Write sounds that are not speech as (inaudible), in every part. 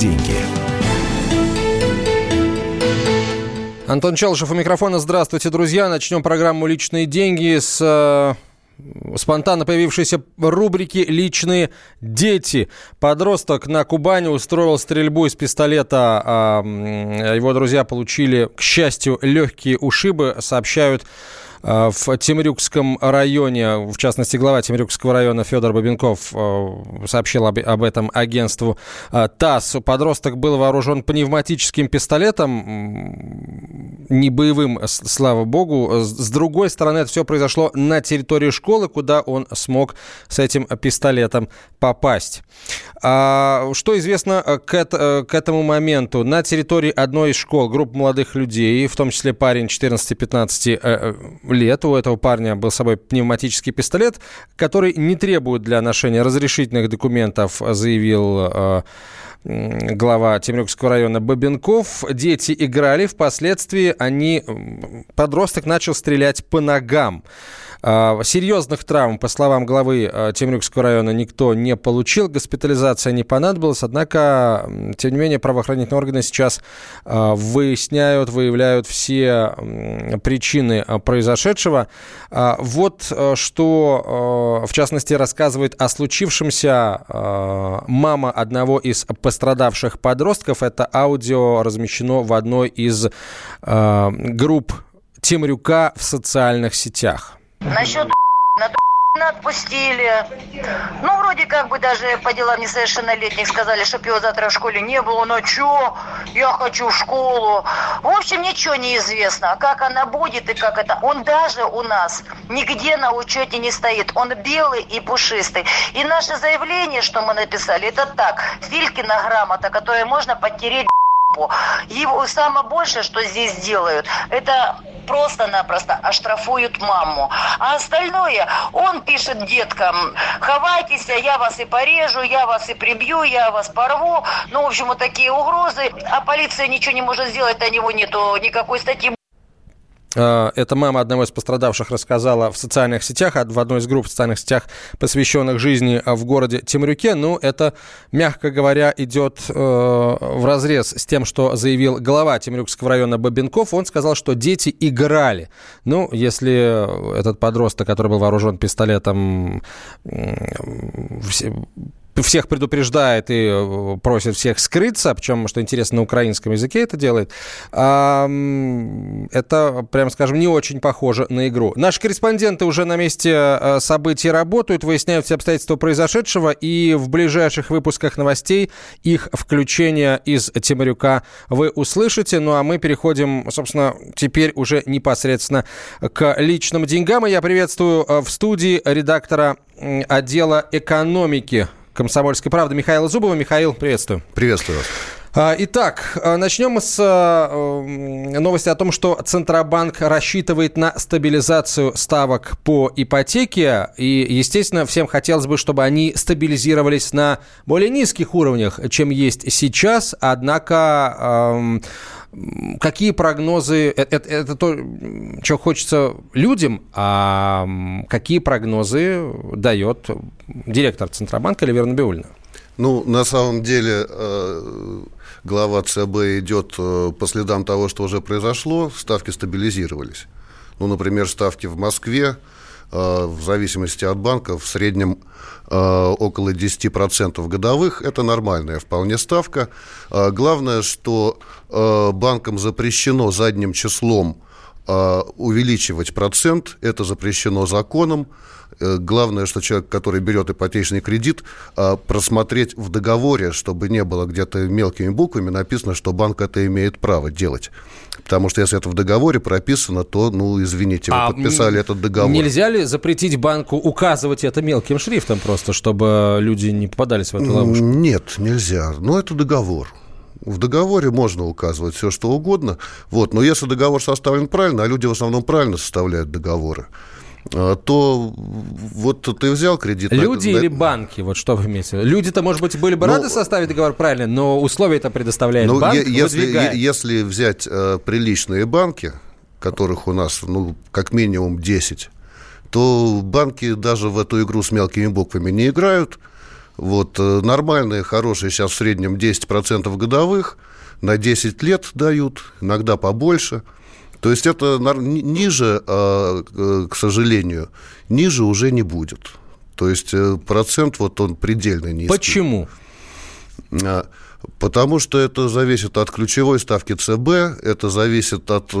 деньги». Антон Челышев у микрофона. Здравствуйте, друзья. Начнем программу «Личные деньги» с э, спонтанно появившейся рубрики «Личные дети». Подросток на Кубани устроил стрельбу из пистолета. А его друзья получили, к счастью, легкие ушибы, сообщают в Темрюкском районе, в частности, глава Темрюкского района Федор Бабенков э, сообщил об, об этом агентству э, ТАСС. Подросток был вооружен пневматическим пистолетом, не боевым, слава богу. С другой стороны, это все произошло на территории школы, куда он смог с этим пистолетом попасть. А, что известно к, к этому моменту? На территории одной из школ группа молодых людей, в том числе парень 14-15 лет. У этого парня был с собой пневматический пистолет, который не требует для ношения разрешительных документов, заявил э, глава Темрюкского района Бабенков. Дети играли, впоследствии они, подросток начал стрелять по ногам. А, серьезных травм, по словам главы а, Темрюкского района, никто не получил, госпитализация не понадобилась, однако, тем не менее, правоохранительные органы сейчас а, выясняют, выявляют все причины произошедшего. Вот что, в частности, рассказывает о случившемся мама одного из пострадавших подростков. Это аудио размещено в одной из групп Темрюка в социальных сетях. Насчет на отпустили. Ну, вроде как бы даже по делам несовершеннолетних сказали, чтобы его завтра в школе не было. Ну, чё? Я хочу в школу. В общем, ничего не известно. Как она будет и как это. Он даже у нас нигде на учете не стоит. Он белый и пушистый. И наше заявление, что мы написали, это так. Филькина грамота, которую можно потереть его самое большее, что здесь делают, это просто-напросто оштрафуют маму. А остальное он пишет деткам, ховайтесь, я вас и порежу, я вас и прибью, я вас порву. Ну, в общем, вот такие угрозы. А полиция ничего не может сделать, на него нету никакой статьи. А, эта мама одного из пострадавших рассказала в социальных сетях, в одной из групп в социальных сетях, посвященных жизни в городе Темрюке. Ну, это, мягко говоря, идет э, в разрез с тем, что заявил глава Темрюкского района Бабенков. Он сказал, что дети играли. Ну, если этот подросток, который был вооружен пистолетом, всех предупреждает и э, просит всех скрыться, причем, что интересно, на украинском языке это делает. это, прям скажем, не очень похоже на игру. Наши корреспонденты уже на месте э, событий работают, выясняют все обстоятельства произошедшего, и в ближайших выпусках новостей их включение из Темрюка вы услышите. Ну а мы переходим, собственно, теперь уже непосредственно к личным деньгам. И я приветствую э, в студии редактора отдела экономики «Комсомольской правды» Михаила Зубова. Михаил, приветствую. Приветствую вас. А, итак, а, начнем с э, новости о том, что Центробанк рассчитывает на стабилизацию ставок по ипотеке. И, естественно, всем хотелось бы, чтобы они стабилизировались на более низких уровнях, чем есть сейчас. Однако какие прогнозы, это, это, это то, что хочется людям, а какие прогнозы дает директор Центробанка Эльвира Набиулина? Ну, на самом деле, э, глава ЦБ идет э, по следам того, что уже произошло, ставки стабилизировались. Ну, например, ставки в Москве, в зависимости от банка, в среднем около 10% годовых. Это нормальная вполне ставка. Главное, что банкам запрещено задним числом увеличивать процент. Это запрещено законом. Э, главное, что человек, который берет ипотечный кредит, а, просмотреть в договоре, чтобы не было где-то мелкими буквами написано, что банк это имеет право делать. Потому что если это в договоре прописано, то, ну, извините, вы а подписали этот договор. Нельзя ли запретить банку указывать это мелким шрифтом просто, чтобы люди не попадались в эту ловушку? Нет, нельзя. Но это договор. В договоре можно указывать все, что угодно. Вот. Но если договор составлен правильно, а люди в основном правильно составляют договоры, то вот ты взял кредит... Люди на... или банки, вот что вы имеете в виду? Люди-то, может быть, были бы ну, рады составить договор правильно, но условия это предоставляет ну, банк, если, если взять э, приличные банки, которых у нас, ну, как минимум 10, то банки даже в эту игру с мелкими буквами не играют, Вот, э, нормальные, хорошие сейчас в среднем 10% годовых, на 10 лет дают, иногда побольше. То есть это ниже, а, к сожалению, ниже уже не будет. То есть процент вот он предельно низкий. Почему? А, потому что это зависит от ключевой ставки ЦБ, это зависит от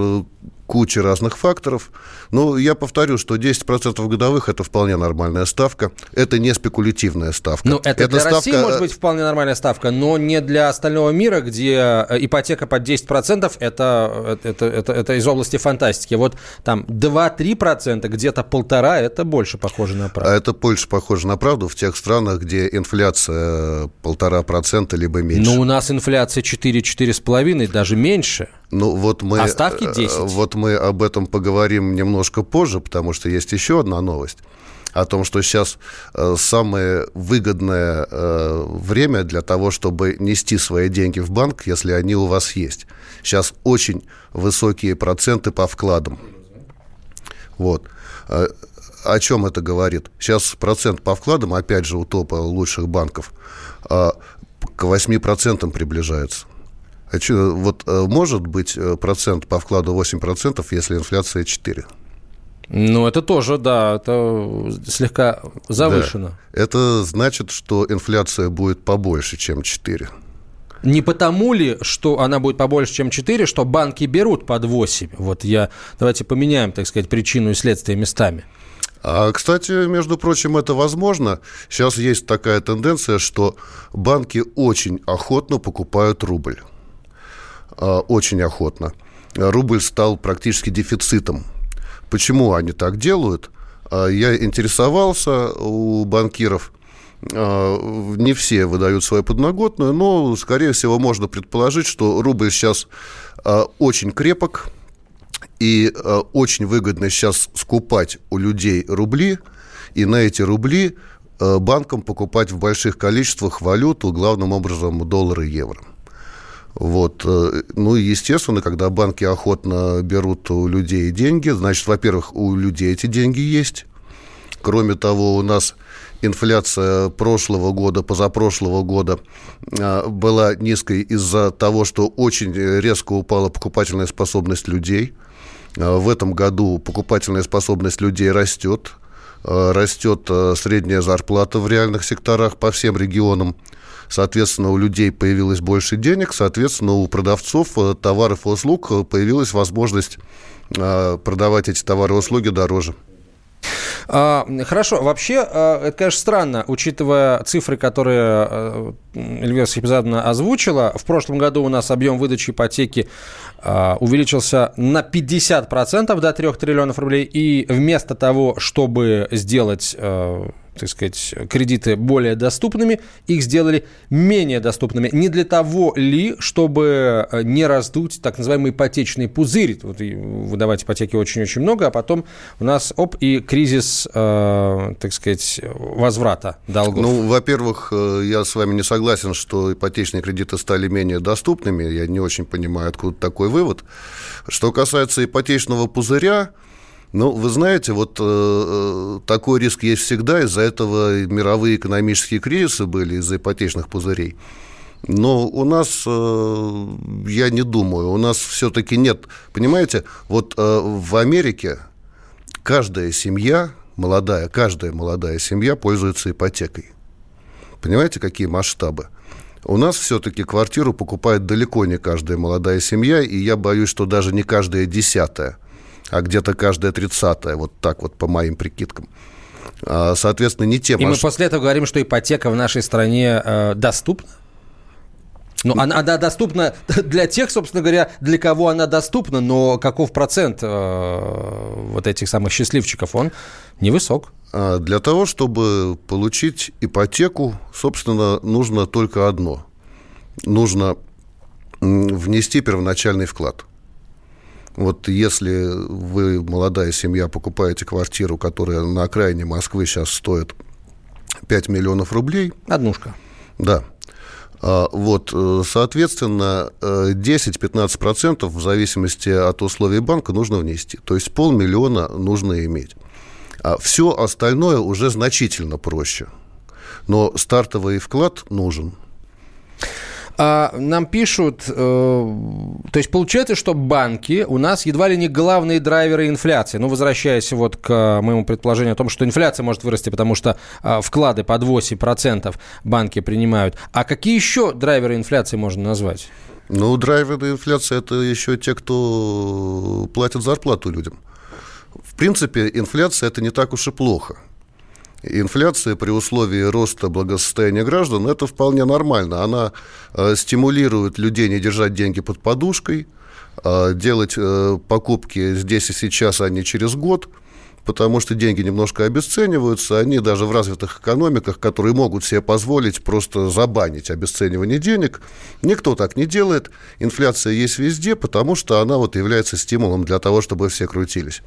куча разных факторов. Но я повторю, что 10% годовых – это вполне нормальная ставка. Это не спекулятивная ставка. Ну, это, это для ставка... России может быть вполне нормальная ставка, но не для остального мира, где э, ипотека под 10% – это, это, это, это из области фантастики. Вот там 2-3%, где-то полтора – это больше похоже на правду. А это больше похоже на правду в тех странах, где инфляция полтора процента либо меньше. Ну, у нас инфляция 4-4,5, даже меньше – ну, вот мы, а ставки 10? Э, вот мы об этом поговорим немножко позже, потому что есть еще одна новость о том, что сейчас э, самое выгодное э, время для того, чтобы нести свои деньги в банк, если они у вас есть. Сейчас очень высокие проценты по вкладам. Вот. О чем это говорит? Сейчас процент по вкладам, опять же, у топа лучших банков, к 8% приближается. А что, вот э, может быть э, процент по вкладу 8%, если инфляция 4%? Ну, это тоже, да, это слегка завышено. Да. Это значит, что инфляция будет побольше, чем 4. Не потому ли, что она будет побольше, чем 4, что банки берут под 8? Вот я... Давайте поменяем, так сказать, причину и следствие местами. А, кстати, между прочим, это возможно. Сейчас есть такая тенденция, что банки очень охотно покупают рубль. А, очень охотно. Рубль стал практически дефицитом. Почему они так делают? А, я интересовался у банкиров. А, не все выдают свою подноготную, но, скорее всего, можно предположить, что рубль сейчас очень крепок, и очень выгодно сейчас скупать у людей рубли, и на эти рубли банкам покупать в больших количествах валюту, главным образом доллары и евро. Вот. Э, ну, естественно, когда банки охотно берут у людей деньги, значит, во-первых, у людей эти деньги есть. Кроме того, у нас инфляция прошлого года, позапрошлого года э, была низкой из-за того, что очень резко упала покупательная способность людей. Э, в этом году покупательная способность людей растет. Растет средняя зарплата в реальных секторах по всем регионам. Соответственно, у людей появилось больше денег, соответственно, у продавцов э, товаров и услуг э, появилась возможность э, продавать эти товары и услуги дороже. А, хорошо, вообще, это, конечно, странно, учитывая цифры, которые Эльвира Сахибзадовна озвучила. В прошлом году у нас объем выдачи ипотеки увеличился на 50% до 3 триллионов рублей. И вместо того, чтобы сделать так сказать, кредиты более доступными, их сделали менее доступными. Не для того ли, чтобы э, не раздуть так называемый ипотечный пузырь. Вот выдавать ипотеки очень-очень много, а потом у нас, оп, и кризис, э, так сказать, возврата долгов. Ну, во-первых, э, я с вами не согласен, что ипотечные кредиты стали менее доступными. Я не очень понимаю, откуда такой вывод. Что касается ипотечного пузыря, ну, вы знаете, вот э, э, такой риск есть всегда, из-за этого мировые экономические кризисы были, из-за ипотечных пузырей. Но у нас, э, я не думаю, у нас все-таки нет, понимаете, вот э, в Америке каждая семья, молодая, каждая молодая семья пользуется ипотекой. Понимаете, какие масштабы? У нас все-таки квартиру покупает далеко не каждая молодая семья, и я боюсь, что даже не каждая десятая – а где-то каждая тридцатая, вот так вот по моим прикидкам. А, соответственно, не те... И мы после этого говорим, что ипотека в нашей стране э, доступна? Ну, она, она доступна (laughs) для тех, собственно говоря, для кого она доступна, но каков процент э, вот этих самых счастливчиков, он невысок. А для того, чтобы получить ипотеку, собственно, нужно только одно. Нужно внести первоначальный вклад. Вот если вы, молодая семья, покупаете квартиру, которая на окраине Москвы сейчас стоит 5 миллионов рублей. Однушка. Да. А, вот, э, соответственно, 10-15% в зависимости от условий банка нужно внести. То есть полмиллиона нужно иметь. А все остальное уже значительно проще. Но стартовый вклад нужен. А, нам пишут, э, то есть получается, что банки у нас едва ли не главные драйверы инфляции. Ну, возвращаясь вот к моему предположению о том, что инфляция может вырасти, потому что э, вклады под 8% банки принимают. А какие еще драйверы инфляции можно назвать? Ну, драйверы инфляции – это еще те, кто платит зарплату людям. В принципе, инфляция – это не так уж и плохо. Инфляция при условии роста благосостояния граждан – это вполне нормально. Она э, стимулирует людей не держать деньги под подушкой, э, делать э, покупки здесь и сейчас, а не через год – потому что деньги немножко обесцениваются, они даже в развитых экономиках, которые могут себе позволить просто забанить обесценивание денег, никто так не делает. Инфляция есть везде, потому что она вот является стимулом для того, чтобы все крутились.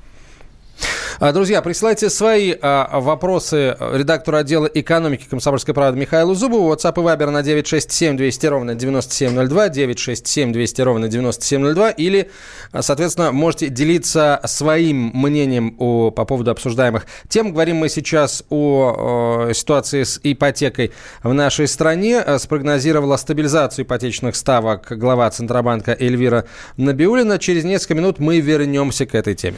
А, друзья, присылайте свои а, вопросы редактору отдела экономики комсомольской правды Михаилу Зубову. WhatsApp и Viber на 967 200 ровно 9702, 967 200 ровно 9702. Или, а, соответственно, можете делиться своим мнением о, по поводу обсуждаемых тем. Говорим мы сейчас о, о ситуации с ипотекой в нашей стране. Спрогнозировала стабилизацию ипотечных ставок глава Центробанка Эльвира Набиулина. Через несколько минут мы вернемся к этой теме.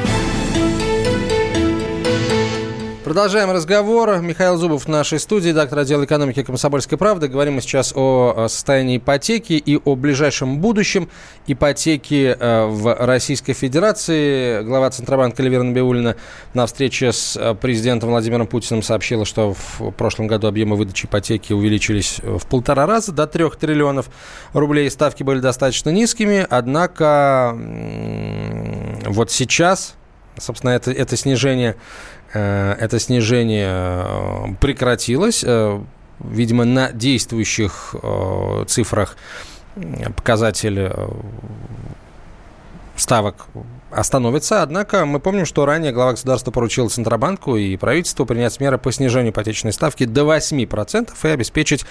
Продолжаем разговор. Михаил Зубов в нашей студии, доктор отдела экономики «Комсомольской правды». Говорим мы сейчас о состоянии ипотеки и о ближайшем будущем ипотеки э, в Российской Федерации. Глава Центробанка Эльвира Набиулина на встрече с э, президентом Владимиром Путиным сообщила, что в прошлом году объемы выдачи ипотеки увеличились в полтора раза до трех триллионов рублей. Ставки были достаточно низкими, однако вот сейчас, собственно, это, это снижение Э, это снижение э, прекратилось. Э, видимо, на действующих цифрах показатель ставок остановится. Однако мы помним, что ранее глава государства поручил Центробанку и правительству принять меры по снижению ипотечной ставки до 8% и обеспечить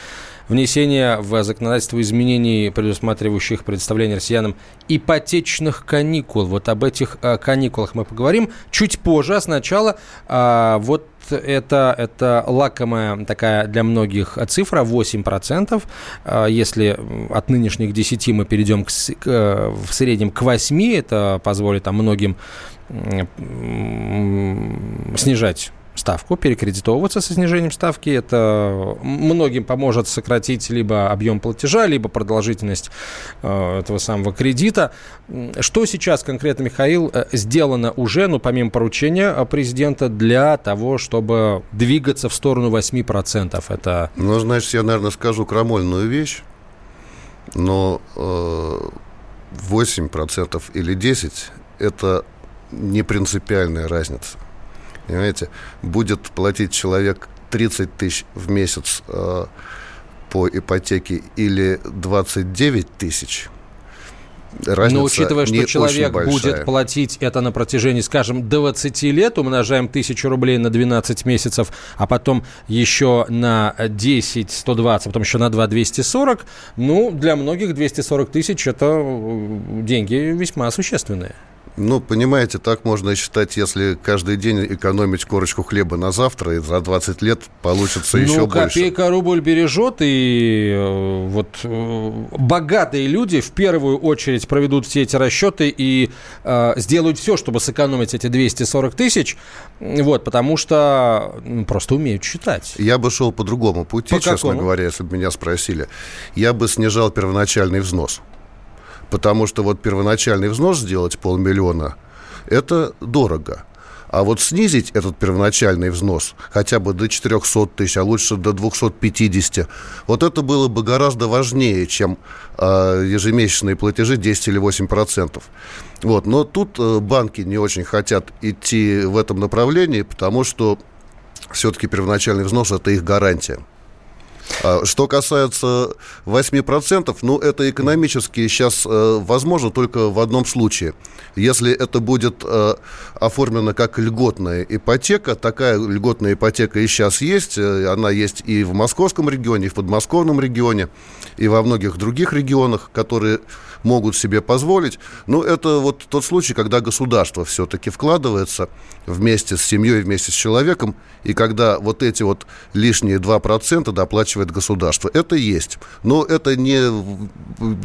внесение в законодательство изменений, предусматривающих предоставление россиянам ипотечных каникул. Вот об этих э, каникулах мы поговорим чуть позже. А сначала э, это, это лакомая такая для многих цифра 8%. Э, если от нынешних 10 мы перейдем к, к, в среднем к 8, это позволит там, многим снижать ставку, перекредитовываться со снижением ставки. Это многим поможет сократить либо объем платежа, либо продолжительность э, этого самого кредита. Что сейчас конкретно, Михаил, э, сделано уже, ну, помимо поручения э, президента, для того, чтобы двигаться в сторону 8%? Это... Ну, значит, я, наверное, скажу крамольную вещь, но э, 8% или 10% – это не принципиальная разница. Понимаете, будет платить человек 30 тысяч в месяц э, по ипотеке или 29 тысяч, Разница Но учитывая, что человек будет платить это на протяжении, скажем, 20 лет, умножаем 1000 рублей на 12 месяцев, а потом еще на 10 120, а потом еще на 2 240, ну, для многих 240 тысяч это э, деньги весьма существенные. Ну, понимаете, так можно считать, если каждый день экономить корочку хлеба на завтра, и за 20 лет получится ну, еще больше. копейка рубль бережет, и э, вот э, богатые люди в первую очередь проведут все эти расчеты и э, сделают все, чтобы сэкономить эти 240 тысяч, вот, потому что ну, просто умеют считать. Я бы шел по другому пути, по честно какому? говоря, если бы меня спросили. Я бы снижал первоначальный взнос. Потому что вот первоначальный взнос сделать полмиллиона – это дорого. А вот снизить этот первоначальный взнос хотя бы до 400 тысяч, а лучше до 250, вот это было бы гораздо важнее, чем э, ежемесячные платежи 10 или 8 процентов. Вот. Но тут э, банки не очень хотят идти в этом направлении, потому что все-таки первоначальный взнос – это их гарантия. А что касается 8%, ну, это экономически сейчас э, возможно только в одном случае. Если это будет э, оформлено как льготная ипотека, такая льготная ипотека и сейчас есть, э, она есть и в московском регионе, и в подмосковном регионе, и во многих других регионах, которые могут себе позволить. Но это вот тот случай, когда государство все-таки вкладывается вместе с семьей, вместе с человеком, и когда вот эти вот лишние 2% доплачивает государство. Это есть. Но это не,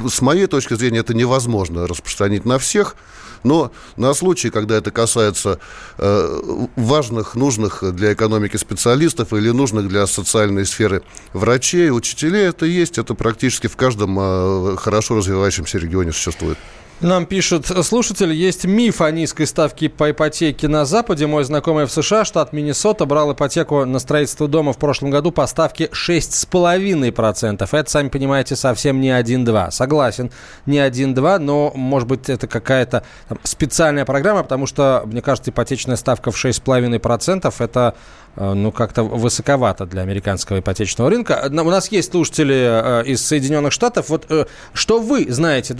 с моей точки зрения, это невозможно распространить на всех. Но на случай, когда это касается э, важных, нужных для экономики специалистов или нужных для социальной сферы врачей, учителей, это есть. Это практически в каждом э, хорошо развивающемся регионе существует. Нам пишет слушатель, есть миф о низкой ставке по ипотеке на Западе. Мой знакомый в США, штат Миннесота, брал ипотеку на строительство дома в прошлом году по ставке 6,5%. Это, сами понимаете, совсем не 1-2. Согласен, не 1-2, но, может быть, это какая-то специальная программа, потому что, мне кажется, ипотечная ставка в 6,5% это ну, как-то высоковато для американского ипотечного рынка. У нас есть слушатели э, из Соединенных Штатов. Вот э, что вы знаете,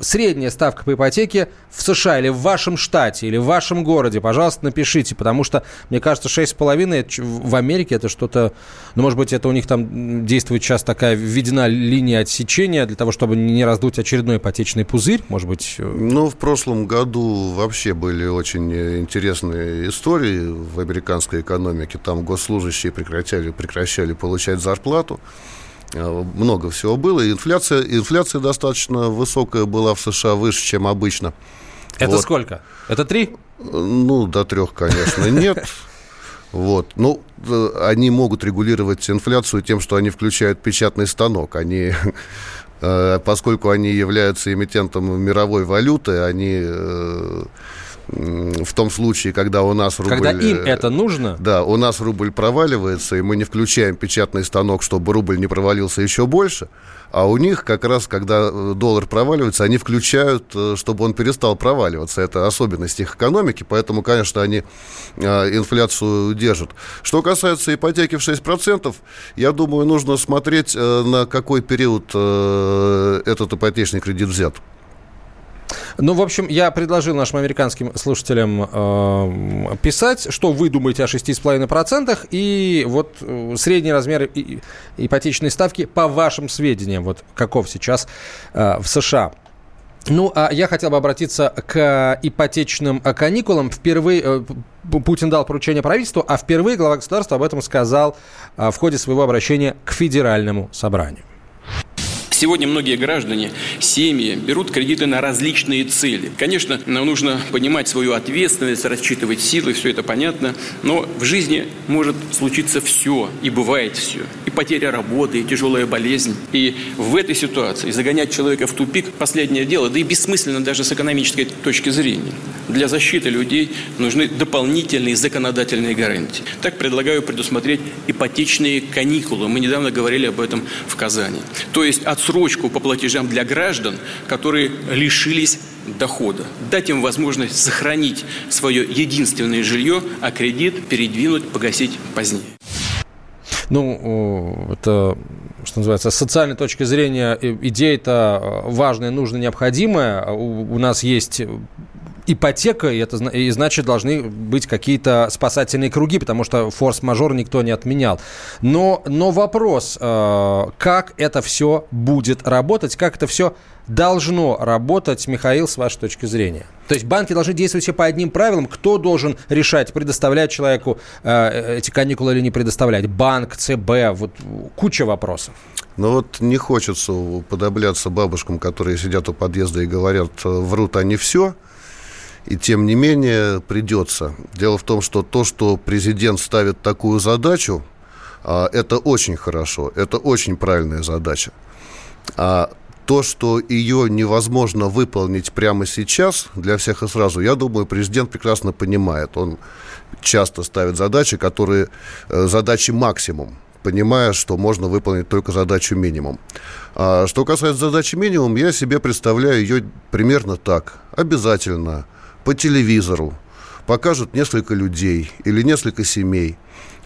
средняя ставка по ипотеке в США или в вашем штате, или в вашем городе, пожалуйста, напишите, потому что, мне кажется, 6,5 в Америке это что-то, ну, может быть, это у них там действует сейчас такая введена линия отсечения для того, чтобы не раздуть очередной ипотечный пузырь, может быть? Ну, в прошлом году вообще были очень интересные истории в Америке американской экономики. Там госслужащие прекращали, прекращали получать зарплату. Э, много всего было. инфляция, инфляция достаточно высокая была в США, выше, чем обычно. Это вот. сколько? Это три? Ну, до трех, конечно, (laughs) нет. Вот. Ну, э, они могут регулировать инфляцию тем, что они включают печатный станок. Они, (laughs) э, поскольку они являются эмитентом мировой валюты, они в том случае, когда у нас рубль... Когда им э, это нужно? Да, у нас рубль проваливается, и мы не включаем печатный станок, чтобы рубль не провалился еще больше, а у них как раз, когда э, доллар проваливается, они включают, э, чтобы он перестал проваливаться. Это особенность их экономики, поэтому, конечно, они инфляцию держат. Что касается ипотеки в 6%, я думаю, нужно смотреть, на какой период этот ипотечный кредит взят. Ну, в общем, я предложил нашим американским слушателям э, писать, что вы думаете о 6,5%, и вот э, средний размер ипотечной ставки по вашим сведениям, вот каков сейчас э, в США. Ну, а я хотел бы обратиться к ипотечным каникулам. Впервые э, Путин дал поручение правительству, а впервые глава государства об этом сказал э, в ходе своего обращения к федеральному собранию. Сегодня многие граждане, семьи берут кредиты на различные цели. Конечно, нам нужно понимать свою ответственность, рассчитывать силы, все это понятно, но в жизни может случиться все, и бывает все. И потеря работы, и тяжелая болезнь. И в этой ситуации загонять человека в тупик – последнее дело, да и бессмысленно даже с экономической точки зрения. Для защиты людей нужны дополнительные законодательные гарантии. Так предлагаю предусмотреть ипотечные каникулы. Мы недавно говорили об этом в Казани. То есть отсрочку отсрочку по платежам для граждан, которые лишились дохода. Дать им возможность сохранить свое единственное жилье, а кредит передвинуть, погасить позднее. Ну, это, что называется, с социальной точки зрения идея это важная, нужная, необходимая. У, у нас есть ипотека, и, это, и значит должны быть какие-то спасательные круги, потому что форс-мажор никто не отменял. Но, но вопрос, э, как это все будет работать, как это все должно работать, Михаил, с вашей точки зрения? То есть банки должны действовать все по одним правилам. Кто должен решать, предоставлять человеку э, эти каникулы или не предоставлять? Банк, ЦБ, вот куча вопросов. Ну вот не хочется уподобляться бабушкам, которые сидят у подъезда и говорят, врут они все – и тем не менее придется. Дело в том, что то, что президент ставит такую задачу, а, это очень хорошо, это очень правильная задача. А то, что ее невозможно выполнить прямо сейчас для всех и сразу, я думаю, президент прекрасно понимает. Он часто ставит задачи, которые э, задачи максимум понимая, что можно выполнить только задачу минимум. А что касается задачи минимум, я себе представляю ее примерно так. Обязательно по телевизору покажут несколько людей или несколько семей,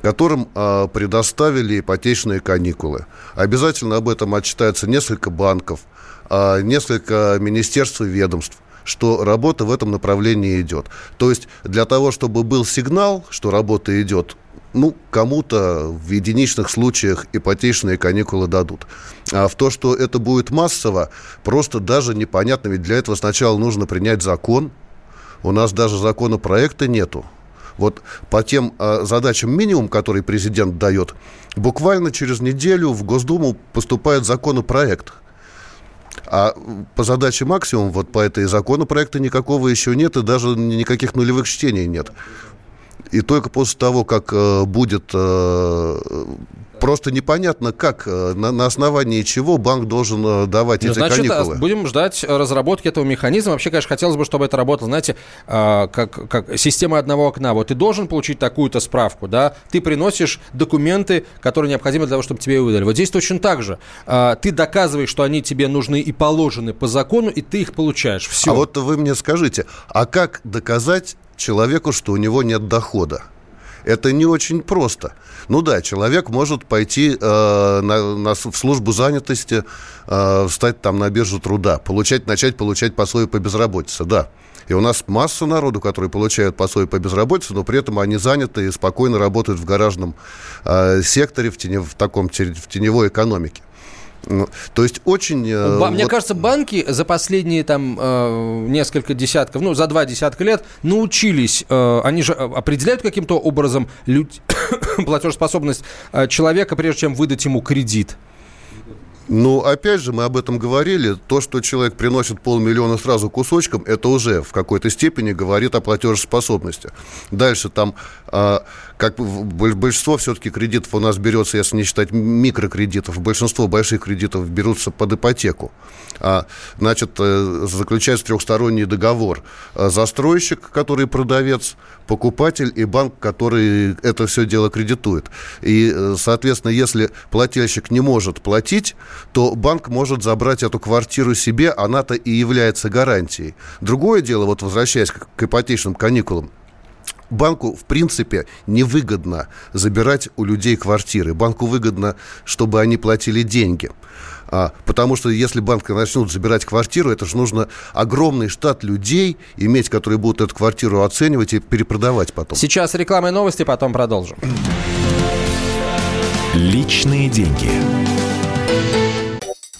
которым э, предоставили ипотечные каникулы. Обязательно об этом отчитается несколько банков, э, несколько министерств и ведомств что работа в этом направлении идет. То есть для того, чтобы был сигнал, что работа идет, ну, кому-то в единичных случаях ипотечные каникулы дадут. А в то, что это будет массово, просто даже непонятно, ведь для этого сначала нужно принять закон. У нас даже законопроекта нету. Вот по тем э, задачам минимум, который президент дает, буквально через неделю в Госдуму поступает законопроект. А по задаче максимум, вот по этой законопроекта никакого еще нет, и даже никаких нулевых чтений нет. И только после того, как э, будет э, просто непонятно, как, э, на, на основании чего банк должен э, давать ну, эти значит, каникулы. будем ждать разработки этого механизма. Вообще, конечно, хотелось бы, чтобы это работало, знаете, э, как, как система одного окна. Вот ты должен получить такую-то справку, да, ты приносишь документы, которые необходимы для того, чтобы тебе выдали. Вот здесь точно так же. Ты доказываешь, что они тебе нужны и положены по закону, и ты их получаешь. Все. А вот вы мне скажите, а как доказать человеку, что у него нет дохода. Это не очень просто. Ну да, человек может пойти э, на, на, в службу занятости, э, встать там на биржу труда, получать, начать получать пособие по безработице, да. И у нас масса народу, которые получают пособие по безработице, но при этом они заняты и спокойно работают в гаражном э, секторе, в, тени, в таком в теневой экономике. Ну, то есть очень... Э, Ба- вот... Мне кажется, банки за последние там э, несколько десятков, ну, за два десятка лет научились, э, они же определяют каким-то образом люд... (coughs) платежеспособность человека, прежде чем выдать ему кредит. Ну, опять же, мы об этом говорили. То, что человек приносит полмиллиона сразу кусочком, это уже в какой-то степени говорит о платежеспособности. Дальше там, э, как большинство все-таки кредитов у нас берется, если не считать микрокредитов, большинство больших кредитов берутся под ипотеку. А, значит, э, заключается трехсторонний договор. Застройщик, который продавец, покупатель и банк, который это все дело кредитует. И, э, соответственно, если плательщик не может платить, то банк может забрать эту квартиру себе, она-то и является гарантией. Другое дело, вот возвращаясь к ипотечным каникулам, банку, в принципе, невыгодно забирать у людей квартиры. Банку выгодно, чтобы они платили деньги. А, потому что если банки начнут забирать квартиру, это же нужно огромный штат людей иметь, которые будут эту квартиру оценивать и перепродавать потом. Сейчас реклама и новости, потом продолжим. Личные деньги.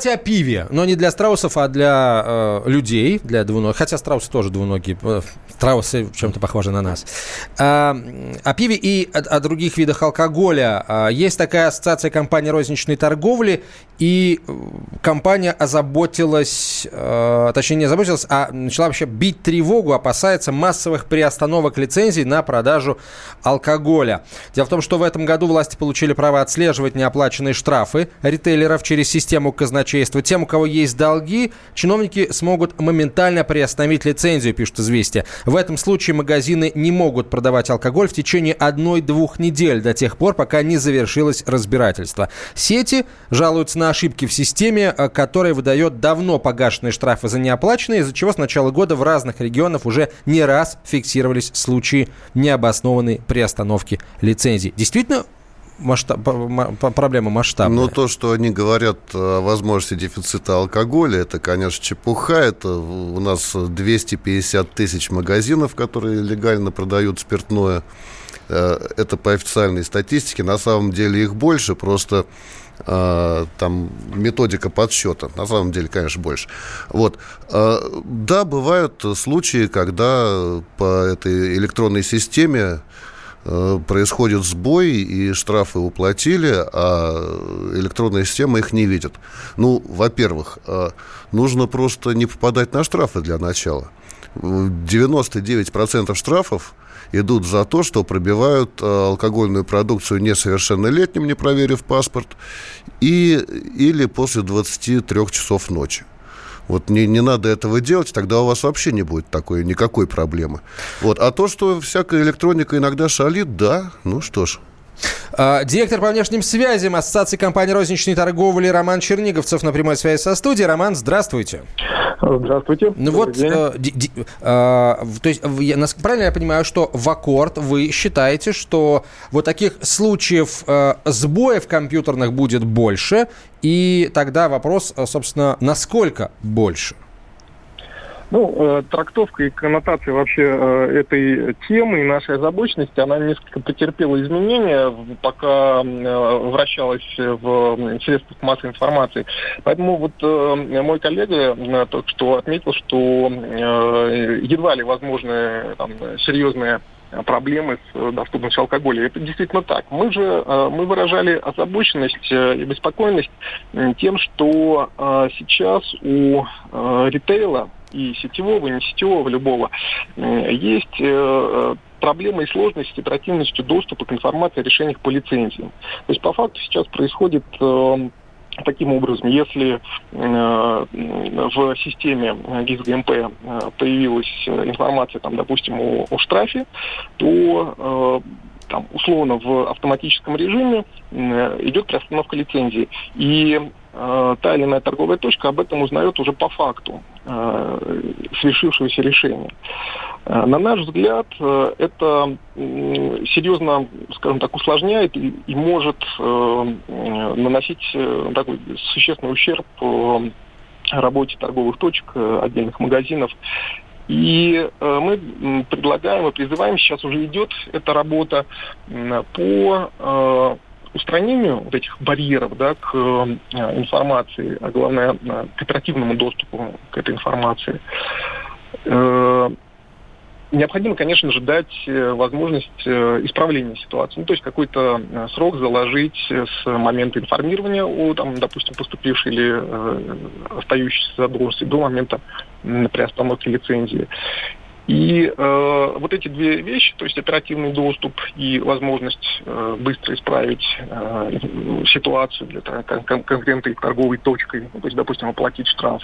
Кстати, о пиве. Но не для страусов, а для э, людей, для двуногих. Хотя страусы тоже двуногие. Страусы чем-то похожи на нас. А, о пиве и о, о других видах алкоголя. А, есть такая ассоциация компании розничной торговли. И э, компания озаботилась, э, точнее не озаботилась, а начала вообще бить тревогу, опасается массовых приостановок лицензий на продажу алкоголя. Дело в том, что в этом году власти получили право отслеживать неоплаченные штрафы ритейлеров через систему казначейства. Тем, у кого есть долги, чиновники смогут моментально приостановить лицензию, пишут «Известия». В этом случае магазины не могут продавать алкоголь в течение одной-двух недель до тех пор, пока не завершилось разбирательство. Сети жалуются на ошибки в системе, э, которая выдает давно погашенные штрафы за неоплаченные, из-за чего с начала года в разных регионах уже не раз фиксировались случаи необоснованной приостановки лицензий. Действительно, масштаб, проблема масштабная. Ну, то, что они говорят о возможности дефицита алкоголя, это, конечно, чепуха. Это у нас 250 тысяч магазинов, которые легально продают спиртное. Э, это по официальной статистике. На самом деле их больше, просто э, там методика подсчета. На самом деле, конечно, больше. Вот. Э, да, бывают случаи, когда по этой электронной системе происходит сбой, и штрафы уплатили, а электронная система их не видит. Ну, во-первых, э, нужно просто не попадать на штрафы для начала. 99% штрафов идут за то, что пробивают э, алкогольную продукцию несовершеннолетним, не проверив паспорт, и, или после 23 часов ночи. Вот не, не надо этого делать, тогда у вас вообще не будет такой никакой проблемы. Вот. А то, что всякая электроника иногда шалит, да, ну что ж. А, директор по внешним связям Ассоциации компании розничной торговли Роман Черниговцев на прямой связи со студией. Роман, здравствуйте. Здравствуйте. Ну вот, э, ди, ди, э, то есть, я, правильно я понимаю, что в аккорд вы считаете, что вот таких случаев э, сбоев компьютерных будет больше, и тогда вопрос, э, собственно, насколько больше? Ну, э, трактовка и коннотация вообще э, этой темы и нашей озабоченности, она несколько потерпела изменения, пока э, вращалась в средствах массовой информации. Поэтому вот мой коллега только что отметил, что едва ли возможны там, серьезные проблемы с доступностью алкоголя. Это действительно так. Мы же мы выражали озабоченность и беспокойность тем, что сейчас у ритейла и сетевого, и не сетевого, любого, есть э, проблемы и сложности с оперативностью доступа к информации о решениях по лицензиям. То есть по факту сейчас происходит э, Таким образом, если э, в системе ГИС ГМП э, появилась информация, там, допустим, о, о штрафе, то э, там, условно в автоматическом режиме э, идет приостановка лицензии. И та или иная торговая точка об этом узнает уже по факту э, свершившегося решения. Э, на наш взгляд, э, это э, серьезно, скажем так, усложняет и, и может э, наносить э, такой существенный ущерб э, работе торговых точек, э, отдельных магазинов и э, мы предлагаем и призываем, сейчас уже идет эта работа по э, устранению вот этих барьеров да, к э, информации, а главное к оперативному доступу к этой информации необходимо, конечно же, дать э, возможность э, исправления ситуации. Ну, то есть какой-то э, срок заложить с момента информирования о, там, допустим, поступившей или э, остающейся задолженности до момента приостановки лицензии. И э, вот эти две вещи, то есть оперативный доступ и возможность э, быстро исправить э, ситуацию для кон- конкретной торговой точкой, ну, то есть, допустим, оплатить штраф,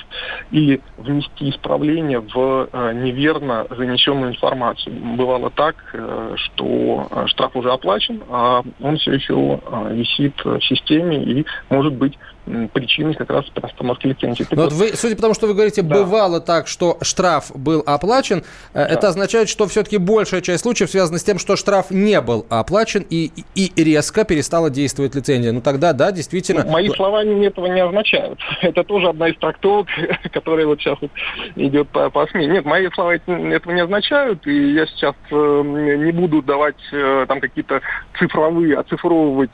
и внести исправление в э, неверно занесенную информацию. Бывало так, э, что э, штраф уже оплачен, а он все еще э, висит в системе и может быть причиной как раз остановки лицензии. Но вот вы, судя по тому, что вы говорите, да. бывало так, что штраф был оплачен, э, да. это означает, что все-таки большая часть случаев связана с тем, что штраф не был оплачен и, и резко перестала действовать лицензия. Ну тогда, да, действительно... Ну, мои слова этого не означают. (laughs) Это тоже одна из трактовок, (laughs) которая вот сейчас вот идет по, по СМИ. Нет, мои слова этого не означают, и я сейчас э, не буду давать э, там какие-то цифровые, оцифровывать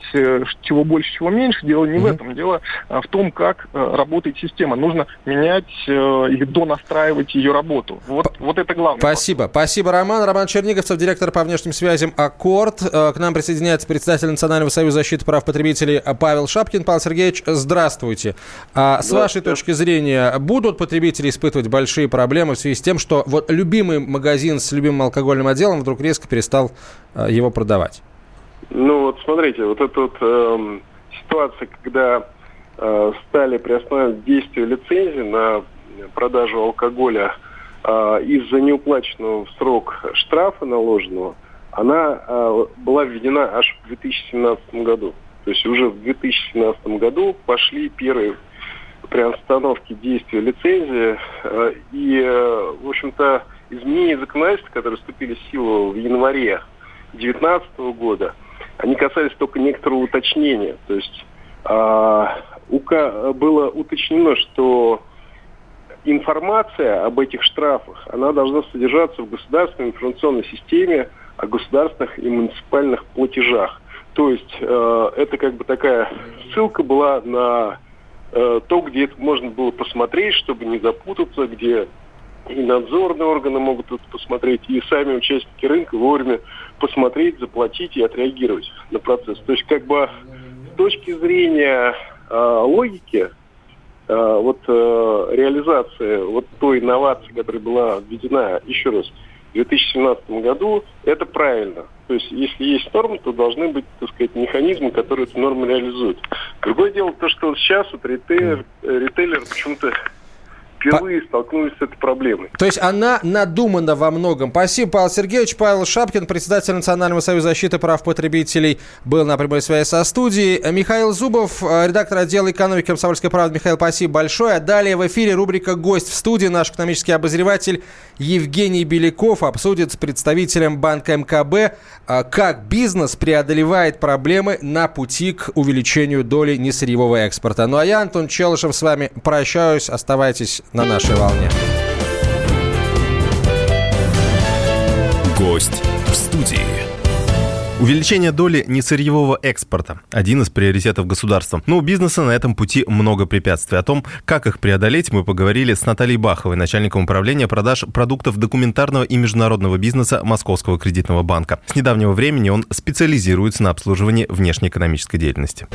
чего больше, чего меньше. Дело не mm-hmm. в этом. Дело в том, как э, работает система. Нужно менять э, или донастраивать ее работу. Вот, вот это главное. Спасибо. Спасибо, Роман. Роман Черниговцев, директор по внешним связям «Аккорд». К нам присоединяется председатель Национального союза защиты прав потребителей Павел Шапкин. Павел Сергеевич, здравствуйте. А с вашей точки зрения, будут потребители испытывать большие проблемы в связи с тем, что вот любимый магазин с любимым алкогольным отделом вдруг резко перестал его продавать? Ну вот смотрите, вот эта вот э, ситуация, когда Э, стали приостанавливать действие лицензии на продажу алкоголя э, из-за неуплаченного в срок штрафа наложенного, она э, была введена аж в 2017 году. То есть уже в 2017 году пошли первые приостановки действия лицензии. И, в общем-то, изменения законодательства, которые вступили в силу в январе 2019 года, они касались только некоторого уточнения. То есть было уточнено, что информация об этих штрафах, она должна содержаться в государственной информационной системе о государственных и муниципальных платежах. То есть э, это как бы такая ссылка была на э, то, где это можно было посмотреть, чтобы не запутаться, где и надзорные органы могут это посмотреть, и сами участники рынка вовремя посмотреть, заплатить и отреагировать на процесс. То есть как бы с точки зрения э, логики, э, вот э, реализация вот той инновации, которая была введена, еще раз, в 2017 году, это правильно. То есть, если есть нормы, то должны быть, так сказать, механизмы, которые эту норму реализуют. Другое дело то, что сейчас вот ритейлер, ритейлер почему-то впервые По... столкнулись с этой проблемой. То есть она надумана во многом. Спасибо, Павел Сергеевич. Павел Шапкин, председатель Национального союза защиты прав потребителей, был на прямой связи со студией. Михаил Зубов, э, редактор отдела экономики «Комсомольской правды». Михаил, спасибо большое. Далее в эфире рубрика «Гость в студии». Наш экономический обозреватель Евгений Беляков обсудит с представителем банка МКБ, э, как бизнес преодолевает проблемы на пути к увеличению доли несырьевого экспорта. Ну а я, Антон Челышев, с вами прощаюсь. Оставайтесь на нашей волне. Гость в студии. Увеличение доли несырьевого экспорта – один из приоритетов государства. Но у бизнеса на этом пути много препятствий. О том, как их преодолеть, мы поговорили с Натальей Баховой, начальником управления продаж продуктов документарного и международного бизнеса Московского кредитного банка. С недавнего времени он специализируется на обслуживании внешнеэкономической деятельности.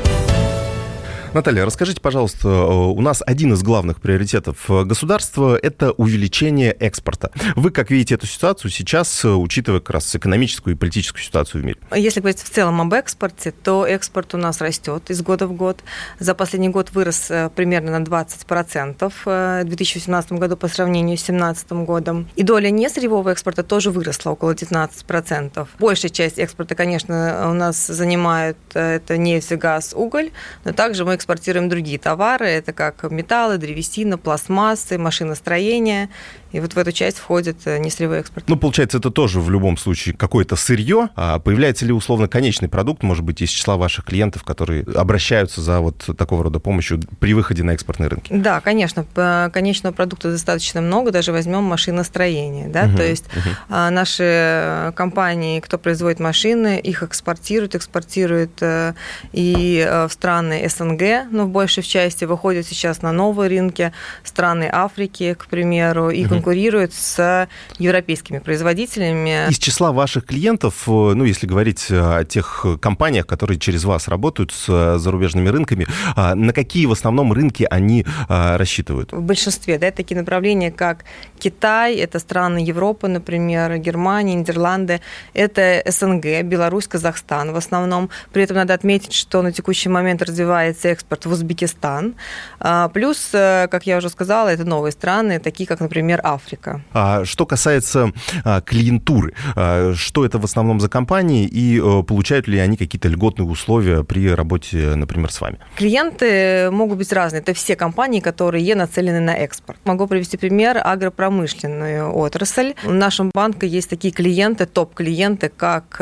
Наталья, расскажите, пожалуйста, э, у нас один из главных приоритетов э, государства – это увеличение экспорта. Вы как видите эту ситуацию сейчас, э, учитывая как раз экономическую и политическую ситуацию в мире? Если говорить в целом об экспорте, то экспорт у нас растет из года в год. За последний год вырос примерно на 20% в 2018 году по сравнению с 2017 годом. И доля несырьевого экспорта тоже выросла около 19%. Большая часть экспорта, конечно, у нас занимает это нефть, газ, уголь, но также мы экспортируем другие товары, это как металлы, древесина, пластмассы, машиностроение и вот в эту часть входит э, несырьевой экспорт. Ну, получается, это тоже в любом случае какое-то сырье. А появляется ли условно конечный продукт, может быть, из числа ваших клиентов, которые обращаются за вот такого рода помощью при выходе на экспортные рынки? Да, конечно. Конечного продукта достаточно много. Даже возьмем машиностроение. Да? Угу, То есть угу. наши компании, кто производит машины, их экспортируют, экспортируют э, и э, в страны СНГ, но в большей части выходят сейчас на новые рынки, страны Африки, к примеру, и угу конкурирует с европейскими производителями. Из числа ваших клиентов, э, ну, если говорить о тех компаниях, которые через вас работают с э, зарубежными рынками, а, на какие в основном рынки они рассчитывают? В большинстве, да, такие направления, как Китай, это страны Европы, например, Германия, Нидерланды, это СНГ, Беларусь, Казахстан в основном. При этом надо отметить, что на текущий момент развивается экспорт в Узбекистан. А, плюс, э, как я уже сказала, это новые страны, такие как, например, Африка. А что касается а, клиентуры, а, что это в основном за компании и а, получают ли они какие-то льготные условия при работе, например, с вами? Клиенты могут быть разные. Это все компании, которые нацелены на экспорт. Могу привести пример агропромышленную отрасль. В нашем банке есть такие клиенты, топ-клиенты, как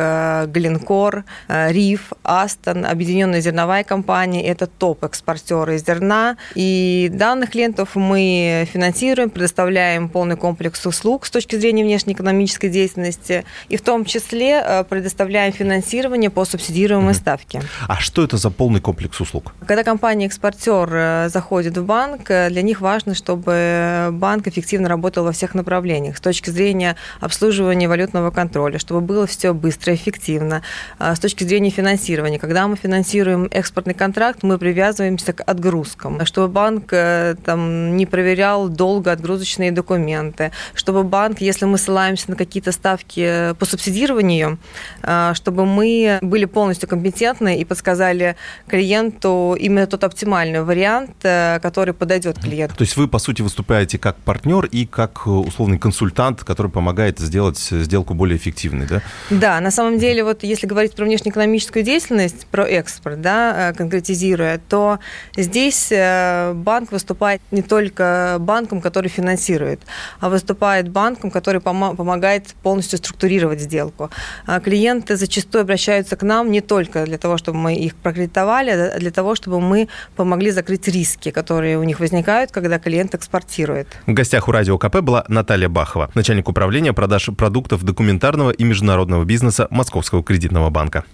Гленкор, Риф, Астон, Объединенная зерновая компания. Это топ-экспортеры зерна. И данных клиентов мы финансируем, предоставляем полный комплекс услуг с точки зрения внешнеэкономической деятельности, и в том числе э, предоставляем финансирование по субсидируемой угу. ставке. А что это за полный комплекс услуг? Когда компания-экспортер э, заходит в банк, э, для них важно, чтобы банк эффективно работал во всех направлениях с точки зрения обслуживания валютного контроля, чтобы было все быстро, эффективно. С точки зрения финансирования, когда мы финансируем экспортный контракт, мы привязываемся к отгрузкам, чтобы банк там, не проверял долго отгрузочные документы, чтобы банк, если мы ссылаемся на какие-то ставки по субсидированию, а, чтобы мы были полностью компетентны и подсказали клиенту именно тот оптимальный вариант, э, который подойдет клиенту. То есть вы, по сути, выступаете как партнер и как э, условный консультант, который помогает сделать сделку более эффективной, да? Да, на самом деле, вот если говорить про внешнеэкономическую деятельность, про экспорт, да, э, конкретизируя, то здесь банк выступает не только банком, который финансирует, а выступает банком, который помогает полностью структурировать сделку. А клиенты зачастую обращаются к нам не только для того, чтобы мы их прокредитовали, а для того, чтобы мы помогли закрыть риски, которые у них возникают, когда клиент экспортирует. В гостях у Радио КП была Наталья Бахова, начальник управления продаж продуктов документарного и международного бизнеса Московского кредитного банка.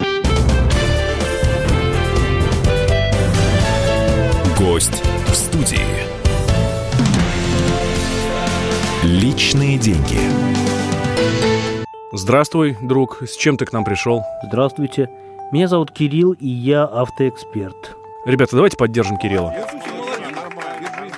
Гость в студии. Личные деньги. Здравствуй, друг. С чем ты к нам пришел? Здравствуйте. Меня зовут Кирилл, и я автоэксперт. Ребята, давайте поддержим Кирилла.